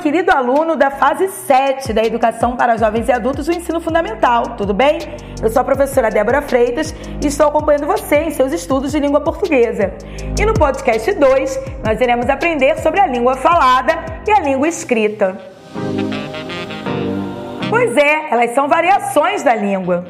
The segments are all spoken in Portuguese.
querido aluno da fase 7 da Educação para Jovens e Adultos do Ensino Fundamental, tudo bem? Eu sou a professora Débora Freitas e estou acompanhando você em seus estudos de língua portuguesa. E no podcast 2, nós iremos aprender sobre a língua falada e a língua escrita. Pois é, elas são variações da língua.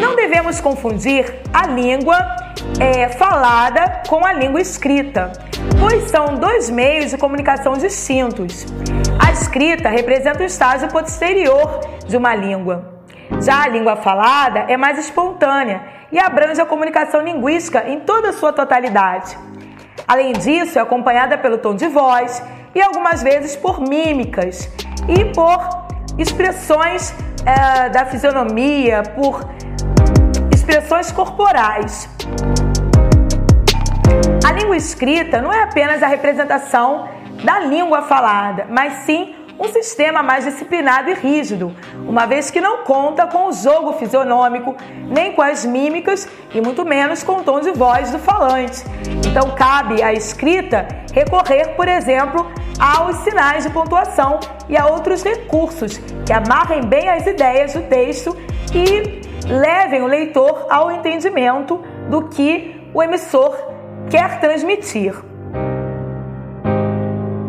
Não devemos confundir a língua é, falada com a língua escrita, pois são dois meios de comunicação distintos. A escrita representa o estágio posterior de uma língua. Já a língua falada é mais espontânea e abrange a comunicação linguística em toda a sua totalidade. Além disso, é acompanhada pelo tom de voz e algumas vezes por mímicas e por expressões é, da fisionomia, por expressões corporais. Escrita não é apenas a representação da língua falada, mas sim um sistema mais disciplinado e rígido, uma vez que não conta com o jogo fisionômico, nem com as mímicas e muito menos com o tom de voz do falante. Então, cabe à escrita recorrer, por exemplo, aos sinais de pontuação e a outros recursos que amarrem bem as ideias do texto e levem o leitor ao entendimento do que o emissor quer transmitir.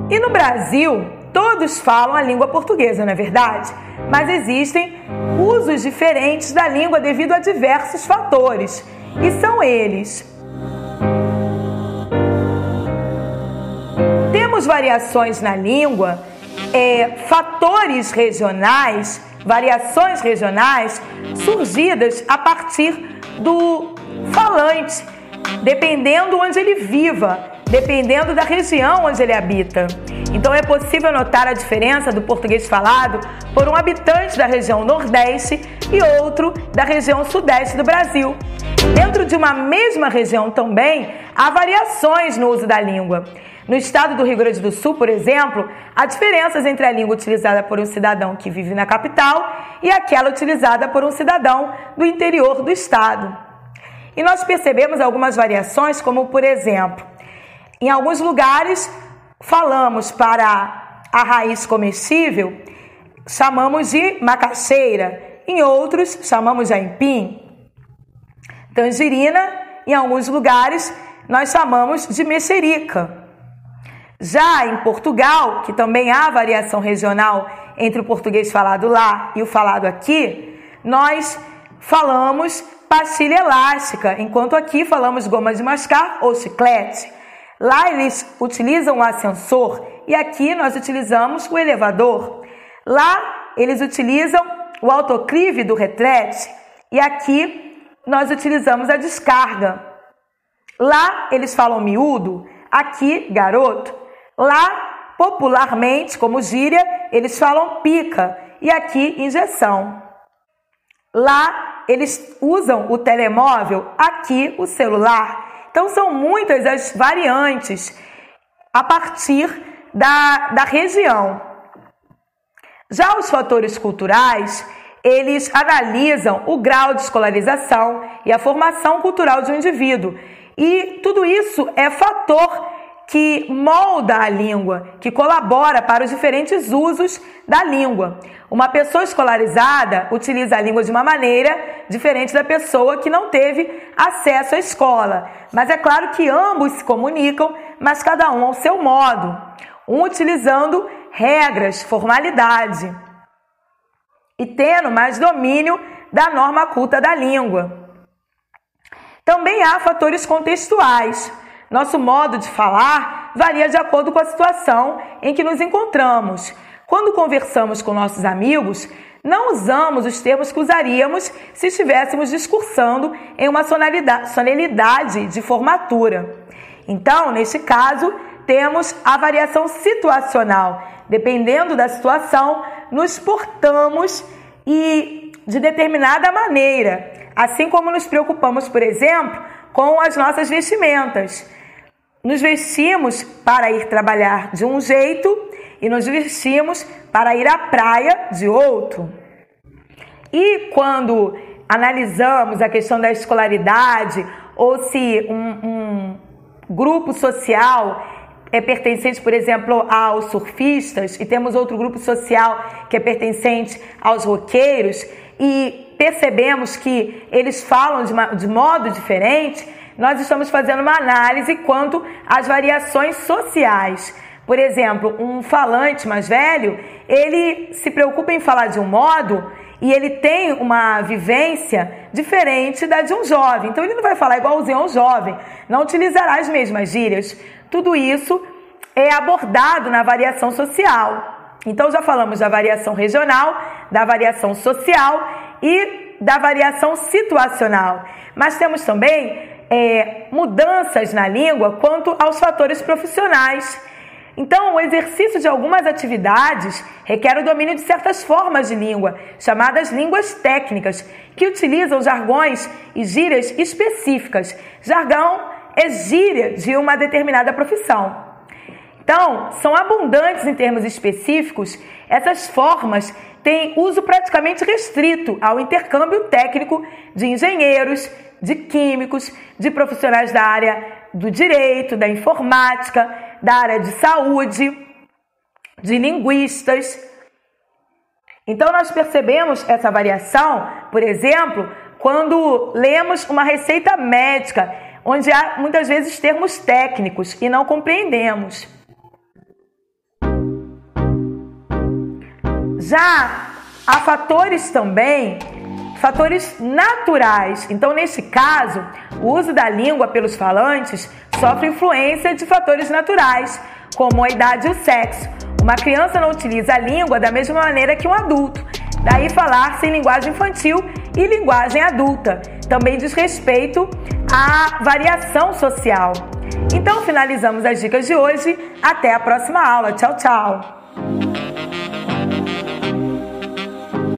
E no Brasil, todos falam a língua portuguesa, não é verdade? Mas existem usos diferentes da língua devido a diversos fatores. E são eles: temos variações na língua, é, fatores regionais variações regionais surgidas a partir do falante, dependendo onde ele viva, dependendo da região onde ele habita. Então é possível notar a diferença do português falado por um habitante da região Nordeste e outro da região Sudeste do Brasil. Dentro de uma mesma região também há variações no uso da língua. No estado do Rio Grande do Sul, por exemplo, há diferenças entre a língua utilizada por um cidadão que vive na capital e aquela utilizada por um cidadão do interior do estado. E nós percebemos algumas variações, como por exemplo, em alguns lugares falamos para a raiz comestível, chamamos de macaxeira, em outros chamamos de aipim. Tangerina, em alguns lugares, nós chamamos de mexerica. Já em Portugal, que também há variação regional entre o português falado lá e o falado aqui, nós falamos pastilha elástica, enquanto aqui falamos goma de mascar ou chiclete. Lá eles utilizam o ascensor e aqui nós utilizamos o elevador. Lá eles utilizam o autoclive do retrete e aqui nós utilizamos a descarga. Lá eles falam miúdo, aqui garoto. Lá, popularmente, como gíria, eles falam pica e aqui injeção. Lá, eles usam o telemóvel, aqui o celular. Então, são muitas as variantes a partir da, da região. Já os fatores culturais, eles analisam o grau de escolarização e a formação cultural de um indivíduo. E tudo isso é fator que molda a língua, que colabora para os diferentes usos da língua. Uma pessoa escolarizada utiliza a língua de uma maneira diferente da pessoa que não teve acesso à escola. Mas é claro que ambos se comunicam, mas cada um ao seu modo. Um utilizando regras, formalidade e tendo mais domínio da norma culta da língua. Também há fatores contextuais. Nosso modo de falar varia de acordo com a situação em que nos encontramos. Quando conversamos com nossos amigos, não usamos os termos que usaríamos se estivéssemos discursando em uma solenidade de formatura. Então, neste caso, temos a variação situacional. Dependendo da situação, nos portamos e de determinada maneira, assim como nos preocupamos, por exemplo, com as nossas vestimentas. Nos vestimos para ir trabalhar de um jeito e nos vestimos para ir à praia de outro. E quando analisamos a questão da escolaridade ou se um, um, grupo social é pertencente, por exemplo, aos surfistas, e temos outro grupo social que é pertencente aos roqueiros, e percebemos que eles falam de, uma, de modo diferente, nós estamos fazendo uma análise quanto às variações sociais. Por exemplo, um falante mais velho, ele se preocupa em falar de um modo e ele tem uma vivência diferente da de um jovem. Então ele não vai falar igualzinho ao jovem, não utilizará as mesmas gírias. Tudo isso é abordado na variação social. Então já falamos da variação regional, da variação social e da variação situacional. Mas temos também é, mudanças na língua quanto aos fatores profissionais. Então, o exercício de algumas atividades requer o domínio de certas formas de língua, chamadas línguas técnicas, que utilizam jargões e gírias específicas. Jargão é gíria de uma determinada profissão. Então, são abundantes em termos específicos, essas formas têm uso praticamente restrito ao intercâmbio técnico de engenheiros, de químicos, de profissionais da área do direito, da informática, da área de saúde, de linguistas. Então, nós percebemos essa variação, por exemplo, quando lemos uma receita médica, onde há muitas vezes termos técnicos e não compreendemos. Já há fatores também fatores naturais. Então, nesse caso, o uso da língua pelos falantes sofre influência de fatores naturais, como a idade e o sexo. Uma criança não utiliza a língua da mesma maneira que um adulto. Daí falar-se em linguagem infantil e linguagem adulta. Também diz respeito à variação social. Então finalizamos as dicas de hoje. Até a próxima aula. Tchau, tchau.